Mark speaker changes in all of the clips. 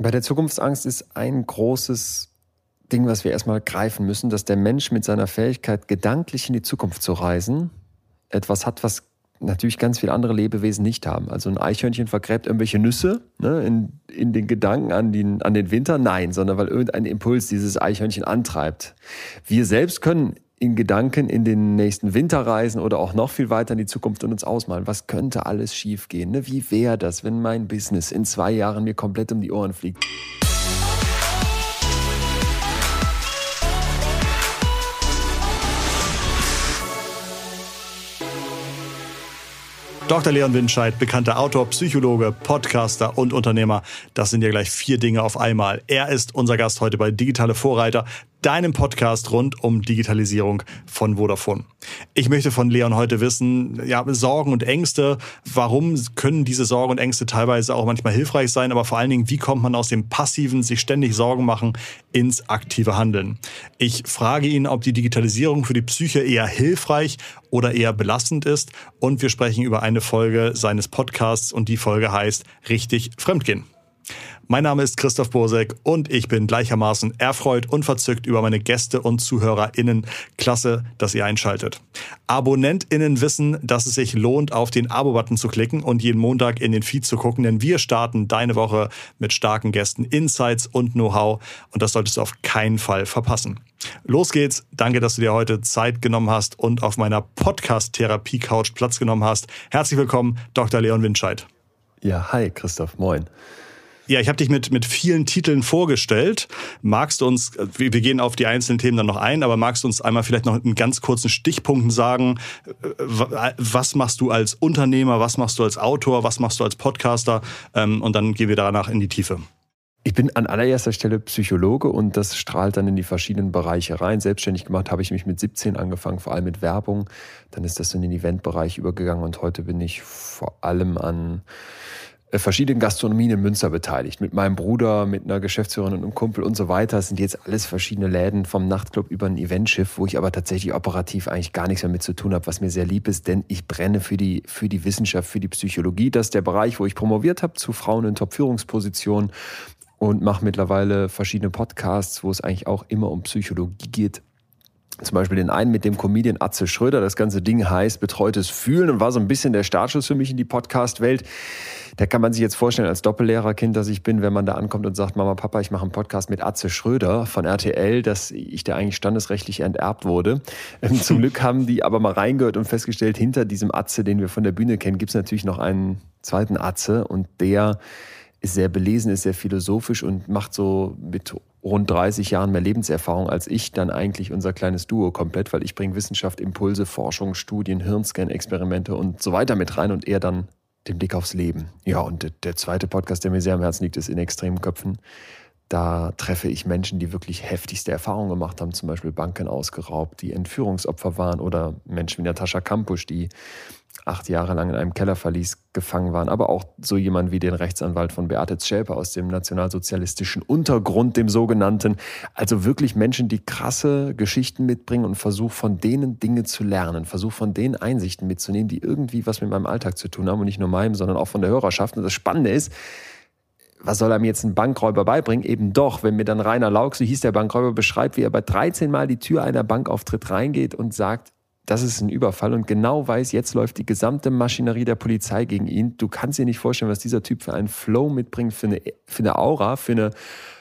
Speaker 1: Bei der Zukunftsangst ist ein großes Ding, was wir erstmal greifen müssen, dass der Mensch mit seiner Fähigkeit, gedanklich in die Zukunft zu reisen, etwas hat, was natürlich ganz viele andere Lebewesen nicht haben. Also ein Eichhörnchen vergräbt irgendwelche Nüsse ne, in, in den Gedanken an den, an den Winter? Nein, sondern weil irgendein Impuls dieses Eichhörnchen antreibt. Wir selbst können in Gedanken in den nächsten Winter reisen oder auch noch viel weiter in die Zukunft und uns ausmalen, was könnte alles schiefgehen? Ne? Wie wäre das, wenn mein Business in zwei Jahren mir komplett um die Ohren fliegt?
Speaker 2: Dr. Leon Winscheid, bekannter Autor, Psychologe, Podcaster und Unternehmer. Das sind ja gleich vier Dinge auf einmal. Er ist unser Gast heute bei Digitale Vorreiter deinem Podcast rund um Digitalisierung von Vodafone. Ich möchte von Leon heute wissen, ja, Sorgen und Ängste, warum können diese Sorgen und Ängste teilweise auch manchmal hilfreich sein, aber vor allen Dingen, wie kommt man aus dem passiven, sich ständig Sorgen machen, ins aktive Handeln? Ich frage ihn, ob die Digitalisierung für die Psyche eher hilfreich oder eher belastend ist und wir sprechen über eine Folge seines Podcasts und die Folge heißt Richtig Fremdgehen. Mein Name ist Christoph Bosek und ich bin gleichermaßen erfreut und verzückt über meine Gäste und ZuhörerInnen. Klasse, dass ihr einschaltet. AbonnentInnen wissen, dass es sich lohnt, auf den Abo-Button zu klicken und jeden Montag in den Feed zu gucken, denn wir starten deine Woche mit starken Gästen, Insights und Know-how und das solltest du auf keinen Fall verpassen. Los geht's. Danke, dass du dir heute Zeit genommen hast und auf meiner Podcast-Therapie-Couch Platz genommen hast. Herzlich willkommen, Dr. Leon Winscheid.
Speaker 1: Ja, hi, Christoph. Moin.
Speaker 2: Ja, ich habe dich mit, mit vielen Titeln vorgestellt. Magst du uns, wir gehen auf die einzelnen Themen dann noch ein, aber magst du uns einmal vielleicht noch in ganz kurzen Stichpunkten sagen, was machst du als Unternehmer, was machst du als Autor, was machst du als Podcaster ähm, und dann gehen wir danach in die Tiefe.
Speaker 1: Ich bin an allererster Stelle Psychologe und das strahlt dann in die verschiedenen Bereiche rein. Selbstständig gemacht habe ich mich mit 17 angefangen, vor allem mit Werbung. Dann ist das in den Eventbereich übergegangen und heute bin ich vor allem an äh, verschiedenen Gastronomien in Münster beteiligt. Mit meinem Bruder, mit einer Geschäftsführerin und einem Kumpel und so weiter. Das sind jetzt alles verschiedene Läden vom Nachtclub über ein Eventschiff, wo ich aber tatsächlich operativ eigentlich gar nichts mehr mit zu tun habe, was mir sehr lieb ist, denn ich brenne für die, für die Wissenschaft, für die Psychologie. Das ist der Bereich, wo ich promoviert habe zu Frauen in Top-Führungspositionen und mache mittlerweile verschiedene Podcasts, wo es eigentlich auch immer um Psychologie geht zum Beispiel den einen mit dem Comedian Atze Schröder. Das ganze Ding heißt Betreutes Fühlen und war so ein bisschen der Startschuss für mich in die Podcast-Welt. Da kann man sich jetzt vorstellen, als Doppellehrerkind, dass ich bin, wenn man da ankommt und sagt, Mama, Papa, ich mache einen Podcast mit Atze Schröder von RTL, dass ich da eigentlich standesrechtlich enterbt wurde. Ähm, zum Glück haben die aber mal reingehört und festgestellt, hinter diesem Atze, den wir von der Bühne kennen, gibt es natürlich noch einen zweiten Atze und der ist sehr belesen, ist sehr philosophisch und macht so mit rund 30 Jahren mehr Lebenserfahrung als ich dann eigentlich unser kleines Duo komplett, weil ich bringe Wissenschaft, Impulse, Forschung, Studien, Hirnscan-Experimente und so weiter mit rein und er dann den Blick aufs Leben. Ja, und der zweite Podcast, der mir sehr am Herzen liegt, ist in extremen Köpfen. Da treffe ich Menschen, die wirklich heftigste Erfahrungen gemacht haben, zum Beispiel Banken ausgeraubt, die Entführungsopfer waren oder Menschen wie Natascha Kampusch, die acht Jahre lang in einem Kellerverlies gefangen waren, aber auch so jemand wie den Rechtsanwalt von Beate Zschäpe aus dem nationalsozialistischen Untergrund, dem sogenannten. Also wirklich Menschen, die krasse Geschichten mitbringen und versuch von denen Dinge zu lernen, versuch von denen Einsichten mitzunehmen, die irgendwie was mit meinem Alltag zu tun haben und nicht nur meinem, sondern auch von der Hörerschaft. Und das Spannende ist, was soll er mir jetzt ein Bankräuber beibringen? Eben doch, wenn mir dann Rainer Lauk, so hieß der Bankräuber, beschreibt, wie er bei 13 Mal die Tür einer Bankauftritt reingeht und sagt, das ist ein Überfall und genau weiß, jetzt läuft die gesamte Maschinerie der Polizei gegen ihn. Du kannst dir nicht vorstellen, was dieser Typ für einen Flow mitbringt, für eine, für eine Aura, für eine,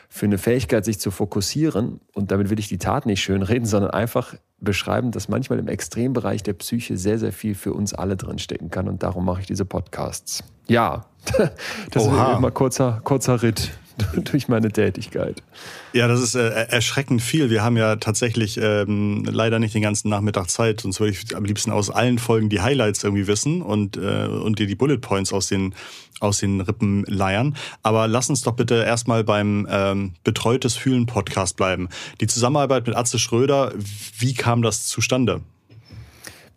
Speaker 1: für eine Fähigkeit, sich zu fokussieren. Und damit will ich die Tat nicht schönreden, sondern einfach beschreiben, dass manchmal im Extrembereich der Psyche sehr, sehr viel für uns alle drinstecken kann. Und darum mache ich diese Podcasts. Ja, das Oha. ist immer kurzer, kurzer Ritt durch meine Tätigkeit.
Speaker 2: Ja, das ist äh, erschreckend viel. Wir haben ja tatsächlich ähm, leider nicht den ganzen Nachmittag Zeit, sonst würde ich am liebsten aus allen Folgen die Highlights irgendwie wissen und, äh, und dir die Bullet Points aus den, aus den Rippen leiern. Aber lass uns doch bitte erstmal beim ähm, Betreutes Fühlen Podcast bleiben. Die Zusammenarbeit mit Atze Schröder, wie kam das zustande?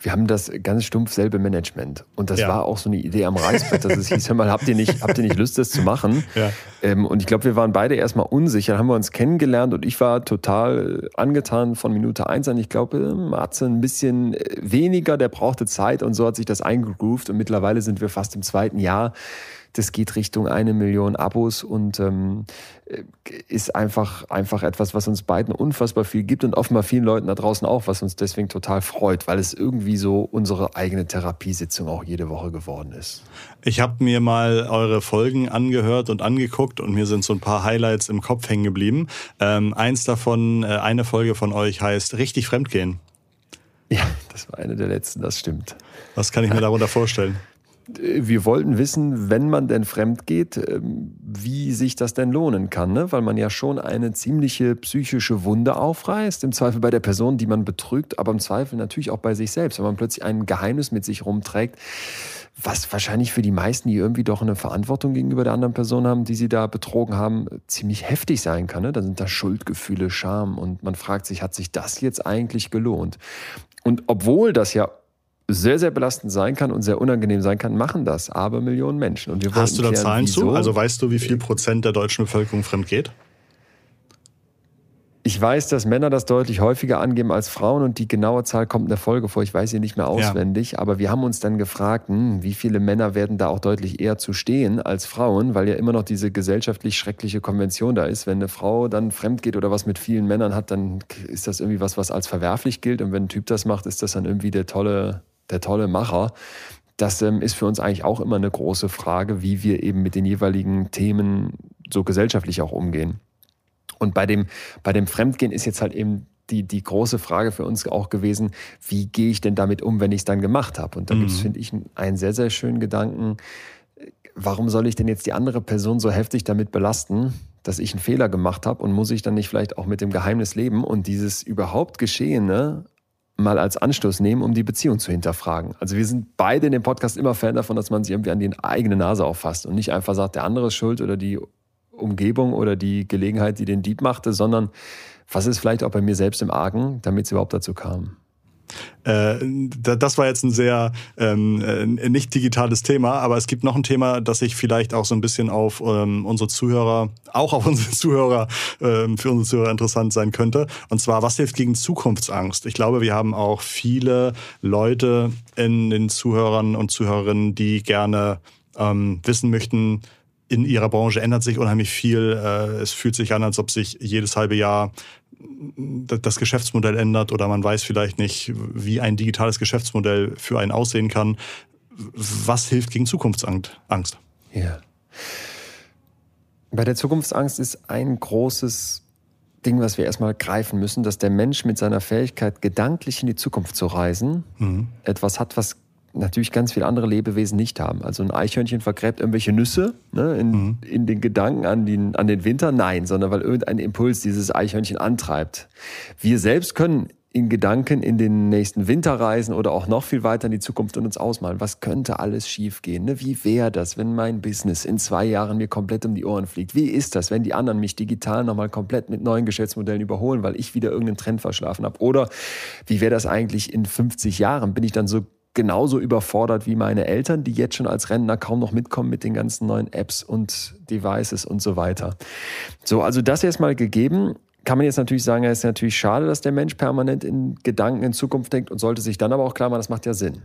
Speaker 1: Wir haben das ganz stumpf selbe Management. Und das ja. war auch so eine Idee am Reißbrett, dass es hieß, hör mal, habt ihr nicht, habt ihr nicht Lust, das zu machen? Ja. Ähm, und ich glaube, wir waren beide erstmal unsicher, dann haben wir uns kennengelernt und ich war total angetan von Minute eins an. Ich glaube, Matze ein bisschen weniger, der brauchte Zeit und so hat sich das eingegroovt und mittlerweile sind wir fast im zweiten Jahr Das geht Richtung eine Million Abos und ähm, ist einfach, einfach etwas, was uns beiden unfassbar viel gibt und offenbar vielen Leuten da draußen auch, was uns deswegen total freut, weil es irgendwie so unsere eigene Therapiesitzung auch jede Woche geworden ist.
Speaker 2: Ich habe mir mal eure Folgen angehört und angeguckt und mir sind so ein paar Highlights im Kopf hängen geblieben. Ähm, eins davon, äh, eine Folge von euch heißt Richtig Fremdgehen.
Speaker 1: Ja, das war eine der letzten, das stimmt.
Speaker 2: Was kann ich mir darunter vorstellen?
Speaker 1: wir wollten wissen, wenn man denn fremd geht, ähm, wie sich das denn lohnen kann, ne? weil man ja schon eine ziemliche psychische Wunde aufreißt, im Zweifel bei der Person, die man betrügt, aber im Zweifel natürlich auch bei sich selbst, wenn man plötzlich ein Geheimnis mit sich rumträgt, was wahrscheinlich für die meisten, die irgendwie doch eine Verantwortung gegenüber der anderen Person haben, die sie da betrogen haben, ziemlich heftig sein kann. Ne? Da sind da Schuldgefühle, Scham und man fragt sich, hat sich das jetzt eigentlich gelohnt? Und obwohl das ja sehr, sehr belastend sein kann und sehr unangenehm sein kann, machen das aber Millionen Menschen. Und
Speaker 2: wir Hast du da klären, Zahlen wieso? zu? Also weißt du, wie viel Prozent der deutschen Bevölkerung fremd geht?
Speaker 1: Ich weiß, dass Männer das deutlich häufiger angeben als Frauen und die genaue Zahl kommt in der Folge vor. Ich weiß sie nicht mehr auswendig, ja. aber wir haben uns dann gefragt, hm, wie viele Männer werden da auch deutlich eher zu stehen als Frauen, weil ja immer noch diese gesellschaftlich schreckliche Konvention da ist. Wenn eine Frau dann fremd geht oder was mit vielen Männern hat, dann ist das irgendwie was, was als verwerflich gilt. Und wenn ein Typ das macht, ist das dann irgendwie der tolle der tolle Macher. Das ähm, ist für uns eigentlich auch immer eine große Frage, wie wir eben mit den jeweiligen Themen so gesellschaftlich auch umgehen. Und bei dem, bei dem Fremdgehen ist jetzt halt eben die, die große Frage für uns auch gewesen, wie gehe ich denn damit um, wenn ich es dann gemacht habe? Und da mhm. gibt es, finde ich, einen sehr, sehr schönen Gedanken. Warum soll ich denn jetzt die andere Person so heftig damit belasten, dass ich einen Fehler gemacht habe und muss ich dann nicht vielleicht auch mit dem Geheimnis leben und dieses überhaupt Geschehene mal als Anstoß nehmen, um die Beziehung zu hinterfragen. Also wir sind beide in dem Podcast immer Fan davon, dass man sich irgendwie an die eigene Nase auffasst und nicht einfach sagt, der andere ist schuld oder die Umgebung oder die Gelegenheit, die den Dieb machte, sondern was ist vielleicht auch bei mir selbst im Argen, damit es überhaupt dazu kam.
Speaker 2: Äh, das war jetzt ein sehr ähm, äh, nicht digitales Thema, aber es gibt noch ein Thema, das sich vielleicht auch so ein bisschen auf ähm, unsere Zuhörer, auch auf unsere Zuhörer, ähm, für unsere Zuhörer interessant sein könnte. Und zwar, was hilft gegen Zukunftsangst? Ich glaube, wir haben auch viele Leute in den Zuhörern und Zuhörerinnen, die gerne ähm, wissen möchten, in ihrer Branche ändert sich unheimlich viel. Äh, es fühlt sich an, als ob sich jedes halbe Jahr das Geschäftsmodell ändert oder man weiß vielleicht nicht, wie ein digitales Geschäftsmodell für einen aussehen kann. Was hilft gegen Zukunftsangst?
Speaker 1: Ja. Bei der Zukunftsangst ist ein großes Ding, was wir erstmal greifen müssen, dass der Mensch mit seiner Fähigkeit, gedanklich in die Zukunft zu reisen, mhm. etwas hat, was natürlich ganz viele andere Lebewesen nicht haben. Also ein Eichhörnchen vergräbt irgendwelche Nüsse ne, in, mhm. in den Gedanken an den, an den Winter? Nein, sondern weil irgendein Impuls dieses Eichhörnchen antreibt. Wir selbst können in Gedanken in den nächsten Winter reisen oder auch noch viel weiter in die Zukunft und uns ausmalen. Was könnte alles schiefgehen? Ne? Wie wäre das, wenn mein Business in zwei Jahren mir komplett um die Ohren fliegt? Wie ist das, wenn die anderen mich digital nochmal komplett mit neuen Geschäftsmodellen überholen, weil ich wieder irgendeinen Trend verschlafen habe? Oder wie wäre das eigentlich in 50 Jahren? Bin ich dann so genauso überfordert wie meine Eltern, die jetzt schon als Rentner kaum noch mitkommen mit den ganzen neuen Apps und Devices und so weiter. So, also das erstmal gegeben. Kann man jetzt natürlich sagen, es ist natürlich schade, dass der Mensch permanent in Gedanken in Zukunft denkt und sollte sich dann aber auch klar machen, das macht ja Sinn.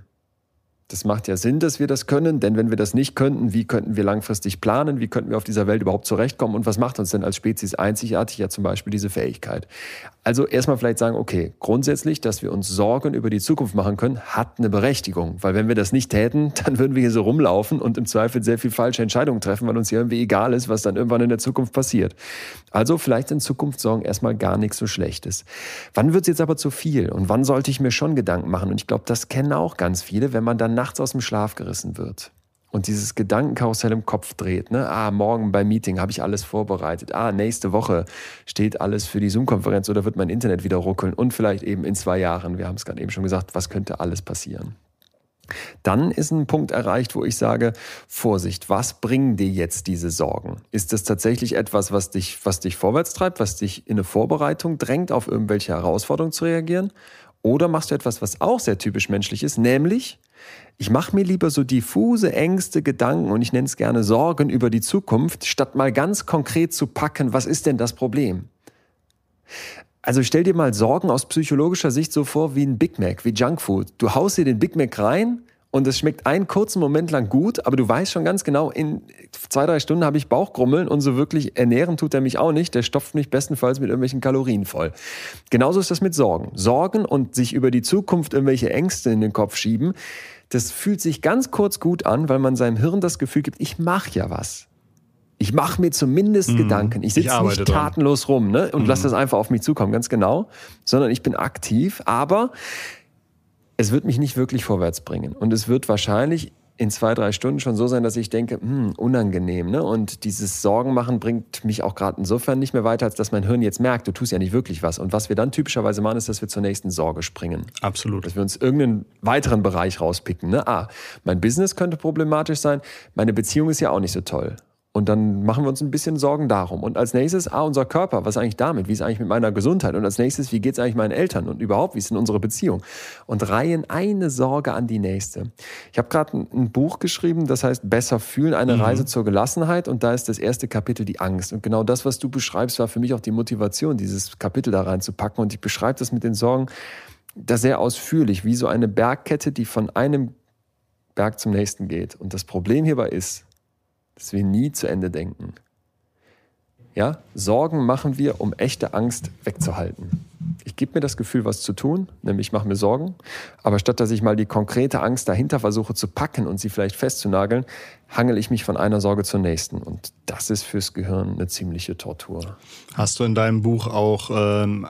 Speaker 1: Das macht ja Sinn, dass wir das können, denn wenn wir das nicht könnten, wie könnten wir langfristig planen? Wie könnten wir auf dieser Welt überhaupt zurechtkommen? Und was macht uns denn als Spezies einzigartig? Ja, zum Beispiel diese Fähigkeit. Also erstmal vielleicht sagen, okay, grundsätzlich, dass wir uns Sorgen über die Zukunft machen können, hat eine Berechtigung. Weil wenn wir das nicht täten, dann würden wir hier so rumlaufen und im Zweifel sehr viel falsche Entscheidungen treffen, weil uns hier irgendwie egal ist, was dann irgendwann in der Zukunft passiert. Also vielleicht in Zukunft Sorgen erstmal gar nichts so Schlechtes. Wann wird es jetzt aber zu viel? Und wann sollte ich mir schon Gedanken machen? Und ich glaube, das kennen auch ganz viele, wenn man dann nachts aus dem Schlaf gerissen wird und dieses Gedankenkarussell im Kopf dreht. Ne? Ah, morgen beim Meeting habe ich alles vorbereitet. Ah, nächste Woche steht alles für die Zoom-Konferenz oder wird mein Internet wieder ruckeln. Und vielleicht eben in zwei Jahren, wir haben es gerade eben schon gesagt, was könnte alles passieren? Dann ist ein Punkt erreicht, wo ich sage, Vorsicht, was bringen dir jetzt diese Sorgen? Ist das tatsächlich etwas, was dich, was dich vorwärts treibt, was dich in eine Vorbereitung drängt, auf irgendwelche Herausforderungen zu reagieren? Oder machst du etwas, was auch sehr typisch menschlich ist, nämlich ich mache mir lieber so diffuse Ängste, Gedanken und ich nenne es gerne Sorgen über die Zukunft, statt mal ganz konkret zu packen, was ist denn das Problem? Also stell dir mal Sorgen aus psychologischer Sicht so vor wie ein Big Mac, wie Junkfood. Du haust dir den Big Mac rein und es schmeckt einen kurzen Moment lang gut, aber du weißt schon ganz genau, in zwei, drei Stunden habe ich Bauchgrummeln und so wirklich ernähren tut er mich auch nicht. Der stopft mich bestenfalls mit irgendwelchen Kalorien voll. Genauso ist das mit Sorgen. Sorgen und sich über die Zukunft irgendwelche Ängste in den Kopf schieben, das fühlt sich ganz kurz gut an, weil man seinem Hirn das Gefühl gibt, ich mache ja was. Ich mache mir zumindest mhm. Gedanken. Ich sitze nicht tatenlos dran. rum ne, und mhm. lasse das einfach auf mich zukommen, ganz genau, sondern ich bin aktiv, aber es wird mich nicht wirklich vorwärts bringen. Und es wird wahrscheinlich in zwei, drei Stunden schon so sein, dass ich denke, hm, unangenehm. Ne? Und dieses Sorgen machen bringt mich auch gerade insofern nicht mehr weiter, als dass mein Hirn jetzt merkt, du tust ja nicht wirklich was. Und was wir dann typischerweise machen, ist, dass wir zur nächsten Sorge springen.
Speaker 2: Absolut.
Speaker 1: Dass wir uns irgendeinen weiteren Bereich rauspicken. Ne? Ah, mein Business könnte problematisch sein, meine Beziehung ist ja auch nicht so toll. Und dann machen wir uns ein bisschen Sorgen darum. Und als nächstes, ah, unser Körper, was eigentlich damit? Wie ist eigentlich mit meiner Gesundheit? Und als nächstes, wie geht es eigentlich meinen Eltern? Und überhaupt, wie ist denn unsere Beziehung? Und reihen eine Sorge an die nächste. Ich habe gerade ein, ein, Buch geschrieben, das heißt Besser fühlen, eine mhm. Reise zur Gelassenheit. Und da ist das erste Kapitel die Angst. Und genau das, was du beschreibst, war für mich auch die Motivation, dieses Kapitel da reinzupacken. Und ich beschreibe das mit den Sorgen da sehr ausführlich, wie so eine Bergkette, die von einem Berg zum nächsten geht. Und das Problem hierbei ist, dass wir nie zu Ende denken. Ja, Sorgen machen wir, um echte Angst wegzuhalten. Ich gebe mir das Gefühl, was zu tun, nämlich ich mache mir Sorgen, aber statt dass ich mal die konkrete Angst dahinter versuche zu packen und sie vielleicht festzunageln, hangel ich mich von einer Sorge zur nächsten. Und das ist fürs Gehirn eine ziemliche Tortur.
Speaker 2: Hast du in deinem Buch auch ähm,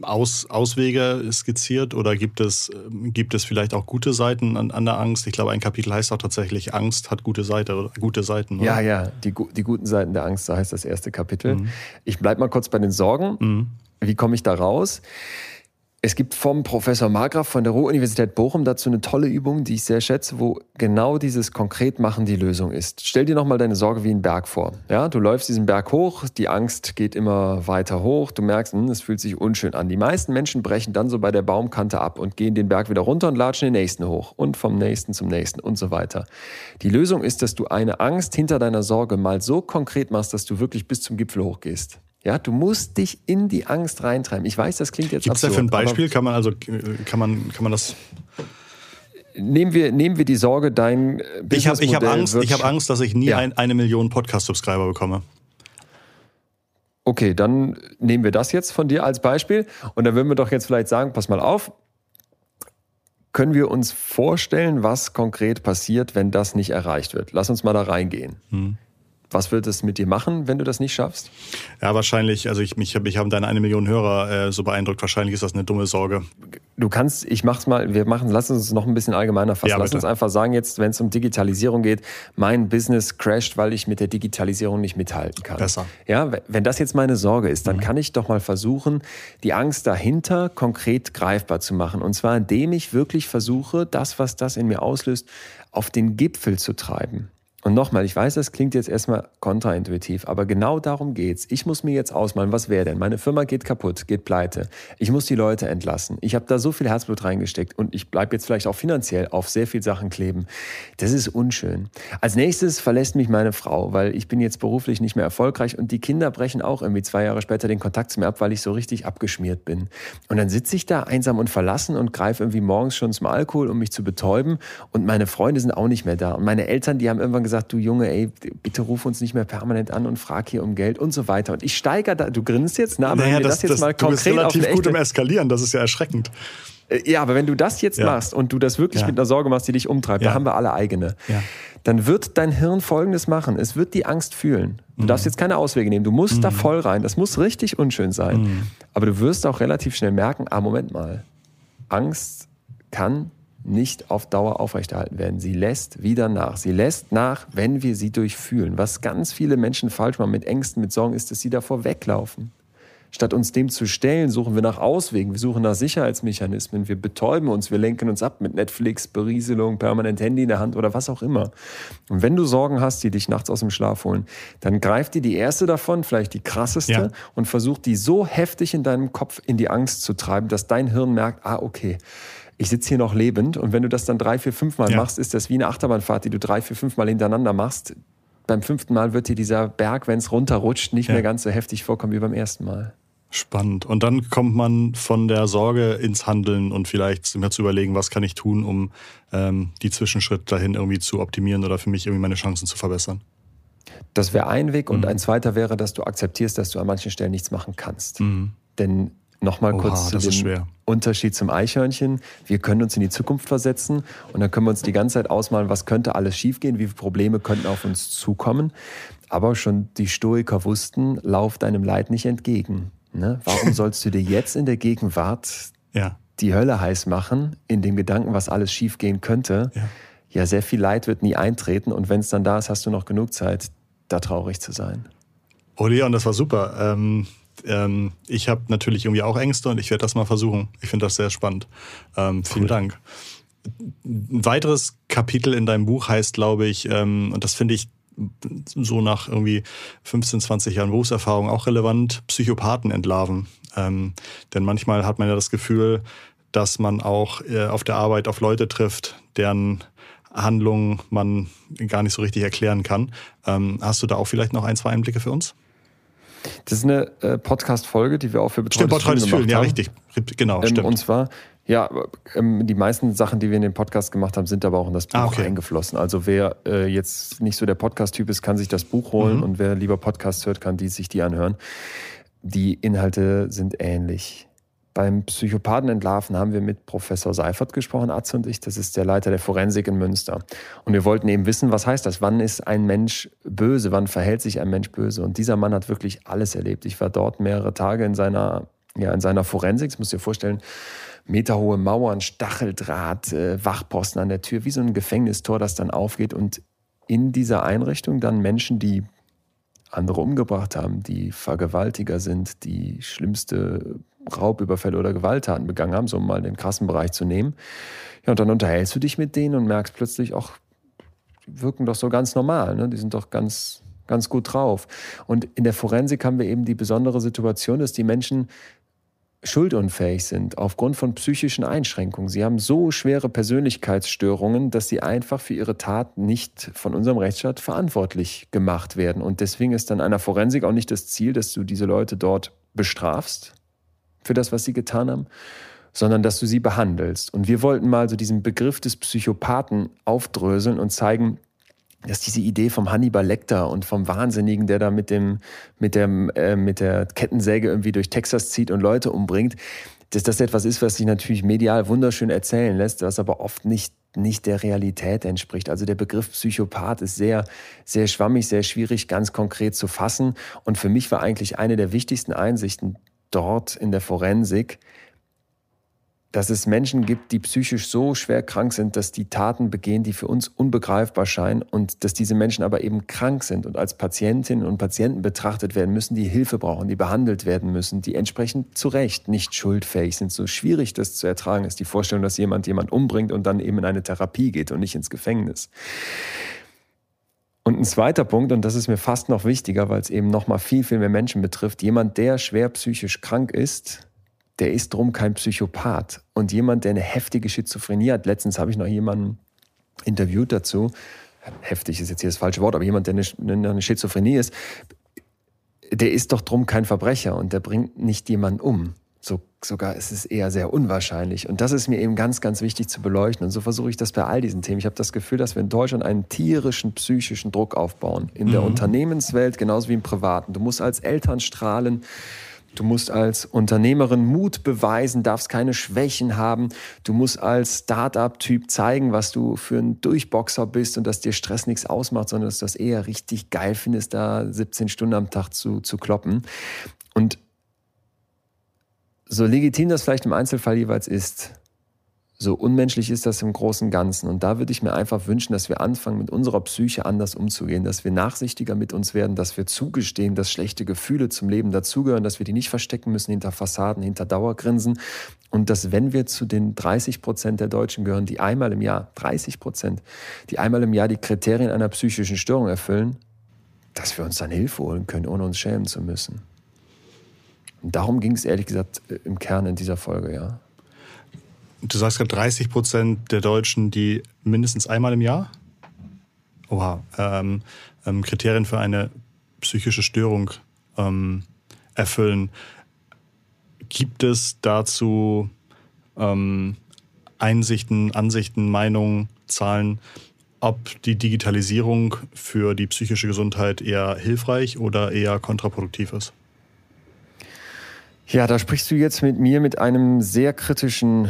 Speaker 2: aus, Auswege skizziert oder gibt es, gibt es vielleicht auch gute Seiten an, an der Angst? Ich glaube, ein Kapitel heißt auch tatsächlich Angst hat gute, Seite, gute Seiten.
Speaker 1: Oder? Ja, ja, die, die guten Seiten der Angst, so heißt das erste Kapitel. Mhm. Ich bleibe mal kurz bei den Sorgen. Mhm. Wie komme ich da raus? Es gibt vom Professor Margraf von der Ruhr-Universität Bochum dazu eine tolle Übung, die ich sehr schätze, wo genau dieses Konkretmachen die Lösung ist. Stell dir nochmal deine Sorge wie einen Berg vor. Ja, du läufst diesen Berg hoch, die Angst geht immer weiter hoch, du merkst, hm, es fühlt sich unschön an. Die meisten Menschen brechen dann so bei der Baumkante ab und gehen den Berg wieder runter und latschen den nächsten hoch und vom nächsten zum nächsten und so weiter. Die Lösung ist, dass du eine Angst hinter deiner Sorge mal so konkret machst, dass du wirklich bis zum Gipfel hochgehst. Ja, du musst dich in die Angst reintreiben. Ich weiß, das klingt jetzt
Speaker 2: Gibt's absurd. Gibt es da für ein Beispiel? Kann man also, kann man, kann man das
Speaker 1: Nehmen wir, nehmen wir die Sorge, dein
Speaker 2: Ich habe ich hab Angst, ich hab Angst, dass ich nie ja. ein, eine Million Podcast-Subscriber bekomme.
Speaker 1: Okay, dann nehmen wir das jetzt von dir als Beispiel. Und dann würden wir doch jetzt vielleicht sagen, pass mal auf, können wir uns vorstellen, was konkret passiert, wenn das nicht erreicht wird? Lass uns mal da reingehen. Hm. Was wird es mit dir machen, wenn du das nicht schaffst?
Speaker 2: Ja, wahrscheinlich, also ich, mich, mich haben deine eine Million Hörer äh, so beeindruckt, wahrscheinlich ist das eine dumme Sorge.
Speaker 1: Du kannst, ich mach's mal, wir machen, lass uns noch ein bisschen allgemeiner fassen. Ja, lass uns einfach sagen, jetzt, wenn es um Digitalisierung geht, mein Business crasht, weil ich mit der Digitalisierung nicht mithalten kann.
Speaker 2: Besser.
Speaker 1: Ja, wenn das jetzt meine Sorge ist, dann mhm. kann ich doch mal versuchen, die Angst dahinter konkret greifbar zu machen. Und zwar, indem ich wirklich versuche, das, was das in mir auslöst, auf den Gipfel zu treiben. Und nochmal, ich weiß, das klingt jetzt erstmal kontraintuitiv, aber genau darum geht's. Ich muss mir jetzt ausmalen, was wäre denn? Meine Firma geht kaputt, geht pleite. Ich muss die Leute entlassen. Ich habe da so viel Herzblut reingesteckt und ich bleibe jetzt vielleicht auch finanziell auf sehr viel Sachen kleben. Das ist unschön. Als nächstes verlässt mich meine Frau, weil ich bin jetzt beruflich nicht mehr erfolgreich und die Kinder brechen auch irgendwie zwei Jahre später den Kontakt zu mir ab, weil ich so richtig abgeschmiert bin. Und dann sitze ich da einsam und verlassen und greife irgendwie morgens schon zum Alkohol, um mich zu betäuben. Und meine Freunde sind auch nicht mehr da. Und meine Eltern, die haben irgendwann gesagt, gesagt, du Junge, ey, bitte ruf uns nicht mehr permanent an und frag hier um Geld und so weiter. Und ich steigere da, du grinst jetzt, na,
Speaker 2: aber naja, wenn das, das jetzt das, mal konkret du bist relativ gut im Eskalieren, das ist ja erschreckend.
Speaker 1: Äh, ja, aber wenn du das jetzt ja. machst und du das wirklich ja. mit einer Sorge machst, die dich umtreibt, ja. da haben wir alle eigene, dann wird dein Hirn Folgendes machen. Es wird die Angst fühlen. Du mhm. darfst jetzt keine Auswege nehmen. Du musst mhm. da voll rein. Das muss richtig unschön sein. Mhm. Aber du wirst auch relativ schnell merken, ah, Moment mal. Angst kann nicht auf Dauer aufrechterhalten werden. Sie lässt wieder nach. Sie lässt nach, wenn wir sie durchfühlen. Was ganz viele Menschen falsch machen mit Ängsten, mit Sorgen, ist, dass sie davor weglaufen. Statt uns dem zu stellen, suchen wir nach Auswegen, wir suchen nach Sicherheitsmechanismen, wir betäuben uns, wir lenken uns ab mit Netflix, Berieselung, permanent Handy in der Hand oder was auch immer. Und wenn du Sorgen hast, die dich nachts aus dem Schlaf holen, dann greif dir die erste davon, vielleicht die krasseste, ja. und versuch die so heftig in deinem Kopf in die Angst zu treiben, dass dein Hirn merkt, ah, okay, ich sitze hier noch lebend. Und wenn du das dann drei, vier, fünf Mal ja. machst, ist das wie eine Achterbahnfahrt, die du drei, vier, fünf Mal hintereinander machst. Beim fünften Mal wird dir dieser Berg, wenn es runterrutscht, nicht ja. mehr ganz so heftig vorkommen wie beim ersten Mal.
Speaker 2: Spannend. Und dann kommt man von der Sorge ins Handeln und vielleicht mir zu überlegen, was kann ich tun, um ähm, die Zwischenschritte dahin irgendwie zu optimieren oder für mich irgendwie meine Chancen zu verbessern.
Speaker 1: Das wäre ein Weg. Und mhm. ein zweiter wäre, dass du akzeptierst, dass du an manchen Stellen nichts machen kannst. Mhm. Denn nochmal kurz zu dem Unterschied zum Eichhörnchen. Wir können uns in die Zukunft versetzen und dann können wir uns die ganze Zeit ausmalen, was könnte alles schiefgehen, wie viele Probleme könnten auf uns zukommen. Aber schon die Stoiker wussten, lauf deinem Leid nicht entgegen. Ne? Warum sollst du dir jetzt in der Gegenwart ja. die Hölle heiß machen, in dem Gedanken, was alles schiefgehen könnte? Ja. ja, sehr viel Leid wird nie eintreten und wenn es dann da ist, hast du noch genug Zeit, da traurig zu sein.
Speaker 2: Oh Leon, das war super. Ähm, ähm, ich habe natürlich irgendwie auch Ängste und ich werde das mal versuchen. Ich finde das sehr spannend. Ähm, vielen cool. Dank. Ein weiteres Kapitel in deinem Buch heißt, glaube ich, ähm, und das finde ich so nach irgendwie 15, 20 Jahren Berufserfahrung auch relevant, Psychopathen entlarven. Ähm, denn manchmal hat man ja das Gefühl, dass man auch äh, auf der Arbeit auf Leute trifft, deren Handlungen man gar nicht so richtig erklären kann. Ähm, hast du da auch vielleicht noch ein, zwei Einblicke für uns?
Speaker 1: Das ist eine äh, Podcast-Folge, die wir auch für
Speaker 2: Betreutes Stimmt, Betreutes Fühlen, ja, richtig. Genau,
Speaker 1: ähm, stimmt. Und zwar ja, ähm, die meisten Sachen, die wir in den Podcast gemacht haben, sind aber auch in das Buch ah, okay. eingeflossen. Also wer äh, jetzt nicht so der Podcast-Typ ist, kann sich das Buch holen mhm. und wer lieber Podcast hört, kann die, sich die anhören. Die Inhalte sind ähnlich. Beim Psychopathen entlarven haben wir mit Professor Seifert gesprochen, Atze und ich. Das ist der Leiter der Forensik in Münster. Und wir wollten eben wissen, was heißt das? Wann ist ein Mensch böse? Wann verhält sich ein Mensch böse? Und dieser Mann hat wirklich alles erlebt. Ich war dort mehrere Tage in seiner, ja, in seiner Forensik. Das musst du dir vorstellen meterhohe Mauern, Stacheldraht, äh, Wachposten an der Tür, wie so ein Gefängnistor, das dann aufgeht und in dieser Einrichtung dann Menschen, die andere umgebracht haben, die Vergewaltiger sind, die schlimmste Raubüberfälle oder Gewalttaten begangen haben, so um mal den krassen Bereich zu nehmen. Ja, und dann unterhältst du dich mit denen und merkst plötzlich, auch die wirken doch so ganz normal, ne? die sind doch ganz, ganz gut drauf. Und in der Forensik haben wir eben die besondere Situation, dass die Menschen schuldunfähig sind aufgrund von psychischen Einschränkungen. Sie haben so schwere Persönlichkeitsstörungen, dass sie einfach für ihre Tat nicht von unserem Rechtsstaat verantwortlich gemacht werden. Und deswegen ist dann einer Forensik auch nicht das Ziel, dass du diese Leute dort bestrafst für das, was sie getan haben, sondern dass du sie behandelst. Und wir wollten mal so diesen Begriff des Psychopathen aufdröseln und zeigen, dass diese Idee vom Hannibal Lecter und vom Wahnsinnigen, der da mit dem mit dem äh, mit der Kettensäge irgendwie durch Texas zieht und Leute umbringt, dass das etwas ist, was sich natürlich medial wunderschön erzählen lässt, was aber oft nicht nicht der Realität entspricht. Also der Begriff Psychopath ist sehr, sehr schwammig, sehr schwierig, ganz konkret zu fassen. Und für mich war eigentlich eine der wichtigsten Einsichten dort in der Forensik, dass es Menschen gibt, die psychisch so schwer krank sind, dass die Taten begehen, die für uns unbegreifbar scheinen und dass diese Menschen aber eben krank sind und als Patientinnen und Patienten betrachtet werden müssen, die Hilfe brauchen, die behandelt werden müssen, die entsprechend zu Recht nicht schuldfähig sind. So schwierig das zu ertragen ist, die Vorstellung, dass jemand jemand umbringt und dann eben in eine Therapie geht und nicht ins Gefängnis. Und ein zweiter Punkt, und das ist mir fast noch wichtiger, weil es eben noch mal viel, viel mehr Menschen betrifft, jemand, der schwer psychisch krank ist, der ist drum kein Psychopath. Und jemand, der eine heftige Schizophrenie hat, letztens habe ich noch jemanden interviewt dazu, heftig ist jetzt hier das falsche Wort, aber jemand, der eine, Schizophrenie ist, der ist doch drum kein Verbrecher und der bringt nicht jemanden um. So, sogar ist es eher sehr unwahrscheinlich. Und das ist mir eben ganz, ganz wichtig zu beleuchten. Und so versuche ich das bei all diesen Themen. Ich habe das Gefühl, dass wir in Deutschland einen tierischen psychischen Druck aufbauen. In der mhm. Unternehmenswelt genauso wie im Privaten. Du musst als Eltern strahlen. Du musst als Unternehmerin Mut beweisen, darfst keine Schwächen haben. Du musst als Start-up-Typ zeigen, was du für ein Durchboxer bist und dass dir Stress nichts ausmacht, sondern dass du das eher richtig geil findest, da 17 Stunden am Tag zu, zu kloppen. Und so legitim das vielleicht im Einzelfall jeweils ist, so unmenschlich ist das im großen Ganzen. Und da würde ich mir einfach wünschen, dass wir anfangen, mit unserer Psyche anders umzugehen, dass wir nachsichtiger mit uns werden, dass wir zugestehen, dass schlechte Gefühle zum Leben dazugehören, dass wir die nicht verstecken müssen hinter Fassaden, hinter Dauergrinsen. Und dass wenn wir zu den 30 Prozent der Deutschen gehören, die einmal im Jahr, 30 Prozent, die einmal im Jahr die Kriterien einer psychischen Störung erfüllen, dass wir uns dann Hilfe holen können, ohne uns schämen zu müssen. Darum ging es ehrlich gesagt im Kern in dieser Folge, ja.
Speaker 2: Du sagst gerade 30 Prozent der Deutschen, die mindestens einmal im Jahr oha, ähm, ähm, Kriterien für eine psychische Störung ähm, erfüllen. Gibt es dazu ähm, Einsichten, Ansichten, Meinungen, Zahlen, ob die Digitalisierung für die psychische Gesundheit eher hilfreich oder eher kontraproduktiv ist?
Speaker 1: Ja, da sprichst du jetzt mit mir mit einem sehr kritischen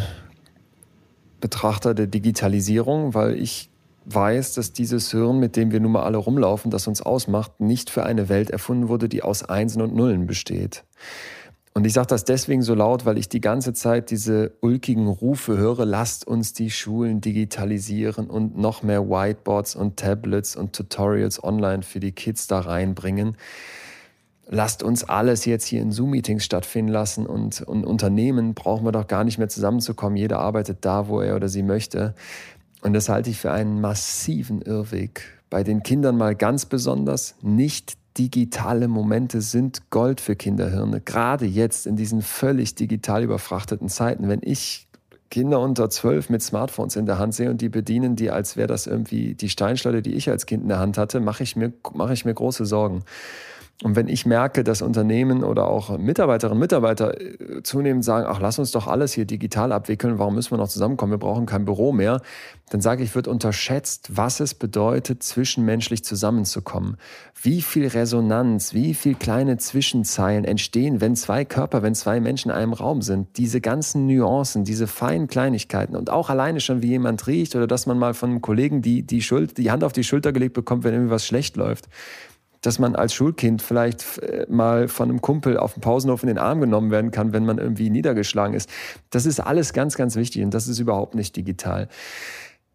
Speaker 1: Betrachter der Digitalisierung, weil ich weiß, dass dieses Hirn, mit dem wir nun mal alle rumlaufen, das uns ausmacht, nicht für eine Welt erfunden wurde, die aus Einsen und Nullen besteht. Und ich sage das deswegen so laut, weil ich die ganze Zeit diese ulkigen Rufe höre, lasst uns die Schulen digitalisieren und noch mehr Whiteboards und Tablets und Tutorials online für die Kids da reinbringen. Lasst uns alles jetzt hier in Zoom-Meetings stattfinden lassen und, und Unternehmen brauchen wir doch gar nicht mehr zusammenzukommen. Jeder arbeitet da, wo er oder sie möchte. Und das halte ich für einen massiven Irrweg. Bei den Kindern mal ganz besonders nicht digitale Momente sind Gold für Kinderhirne. Gerade jetzt in diesen völlig digital überfrachteten Zeiten, wenn ich Kinder unter zwölf mit Smartphones in der Hand sehe und die bedienen die, als wäre das irgendwie die Steinschleuder, die ich als Kind in der Hand hatte, mache ich mir, mache ich mir große Sorgen. Und wenn ich merke, dass Unternehmen oder auch Mitarbeiterinnen und Mitarbeiter äh, zunehmend sagen, ach, lass uns doch alles hier digital abwickeln, warum müssen wir noch zusammenkommen, wir brauchen kein Büro mehr, dann sage ich, wird unterschätzt, was es bedeutet, zwischenmenschlich zusammenzukommen. Wie viel Resonanz, wie viel kleine Zwischenzeilen entstehen, wenn zwei Körper, wenn zwei Menschen in einem Raum sind. Diese ganzen Nuancen, diese feinen Kleinigkeiten und auch alleine schon, wie jemand riecht oder dass man mal von einem Kollegen die, die, Schuld, die Hand auf die Schulter gelegt bekommt, wenn irgendwie was schlecht läuft dass man als Schulkind vielleicht äh, mal von einem Kumpel auf dem Pausenhof in den Arm genommen werden kann, wenn man irgendwie niedergeschlagen ist. Das ist alles ganz, ganz wichtig und das ist überhaupt nicht digital.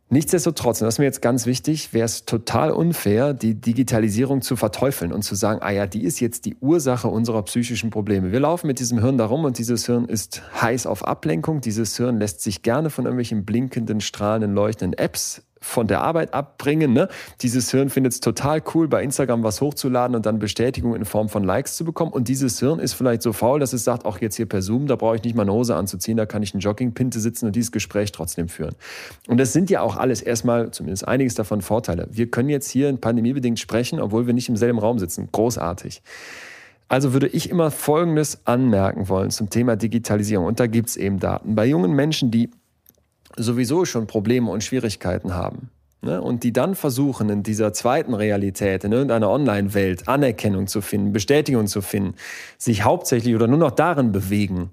Speaker 1: Nichtsdestotrotz, und das ist mir jetzt ganz wichtig, wäre es total unfair, die Digitalisierung zu verteufeln und zu sagen, ah ja, die ist jetzt die Ursache unserer psychischen Probleme. Wir laufen mit diesem Hirn darum und dieses Hirn ist heiß auf Ablenkung. Dieses Hirn lässt sich gerne von irgendwelchen blinkenden, strahlenden, leuchtenden Apps von der Arbeit abbringen. Ne? Dieses Hirn findet es total cool, bei Instagram was hochzuladen und dann Bestätigung in Form von Likes zu bekommen. Und dieses Hirn ist vielleicht so faul, dass es sagt, auch jetzt hier per Zoom, da brauche ich nicht mal eine Hose anzuziehen, da kann ich in Joggingpinte sitzen und dieses Gespräch trotzdem führen. Und das sind ja auch alles erstmal, zumindest einiges davon Vorteile. Wir können jetzt hier pandemiebedingt sprechen, obwohl wir nicht im selben Raum sitzen. Großartig. Also würde ich immer Folgendes anmerken wollen zum Thema Digitalisierung. Und da gibt es eben Daten. Bei jungen Menschen, die sowieso schon Probleme und Schwierigkeiten haben. Ne? Und die dann versuchen, in dieser zweiten Realität, in irgendeiner Online-Welt Anerkennung zu finden, Bestätigung zu finden, sich hauptsächlich oder nur noch darin bewegen,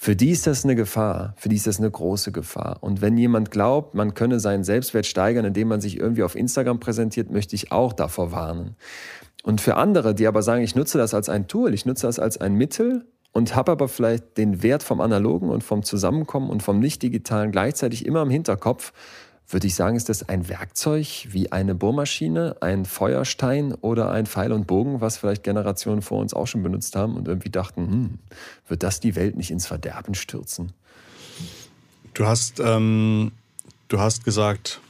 Speaker 1: für die ist das eine Gefahr, für die ist das eine große Gefahr. Und wenn jemand glaubt, man könne seinen Selbstwert steigern, indem man sich irgendwie auf Instagram präsentiert, möchte ich auch davor warnen. Und für andere, die aber sagen, ich nutze das als ein Tool, ich nutze das als ein Mittel, und habe aber vielleicht den Wert vom Analogen und vom Zusammenkommen und vom Nicht-Digitalen gleichzeitig immer im Hinterkopf, würde ich sagen, ist das ein Werkzeug wie eine Bohrmaschine, ein Feuerstein oder ein Pfeil und Bogen, was vielleicht Generationen vor uns auch schon benutzt haben und irgendwie dachten, hm, wird das die Welt nicht ins Verderben stürzen?
Speaker 2: Du hast, ähm, du hast gesagt,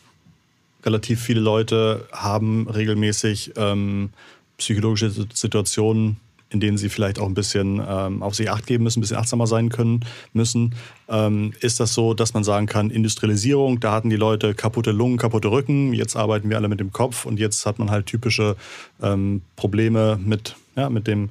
Speaker 2: relativ viele Leute haben regelmäßig ähm, psychologische Situationen, in denen sie vielleicht auch ein bisschen ähm, auf sich acht geben müssen, ein bisschen achtsamer sein können müssen. Ähm, ist das so, dass man sagen kann, Industrialisierung, da hatten die Leute kaputte Lungen, kaputte Rücken, jetzt arbeiten wir alle mit dem Kopf und jetzt hat man halt typische ähm, Probleme mit, ja, mit dem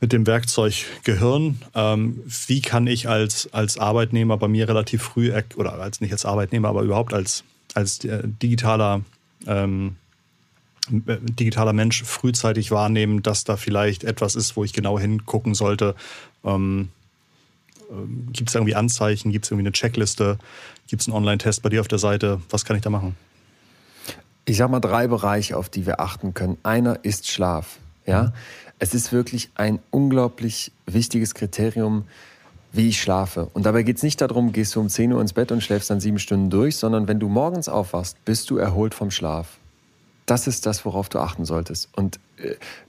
Speaker 2: mit dem Werkzeug Gehirn. Ähm, wie kann ich als, als Arbeitnehmer bei mir relativ früh, oder als nicht als Arbeitnehmer, aber überhaupt als, als äh, digitaler ähm, digitaler Mensch frühzeitig wahrnehmen, dass da vielleicht etwas ist, wo ich genau hingucken sollte. Ähm, ähm gibt es irgendwie Anzeichen? Gibt es irgendwie eine Checkliste? Gibt es einen Online-Test bei dir auf der Seite? Was kann ich da machen?
Speaker 1: Ich sage mal drei Bereiche, auf die wir achten können. Einer ist Schlaf. Ja, mhm. es ist wirklich ein unglaublich wichtiges Kriterium, wie ich schlafe. Und dabei geht es nicht darum, gehst du um 10 Uhr ins Bett und schläfst dann sieben Stunden durch, sondern wenn du morgens aufwachst, bist du erholt vom Schlaf das ist das, worauf du achten solltest. Und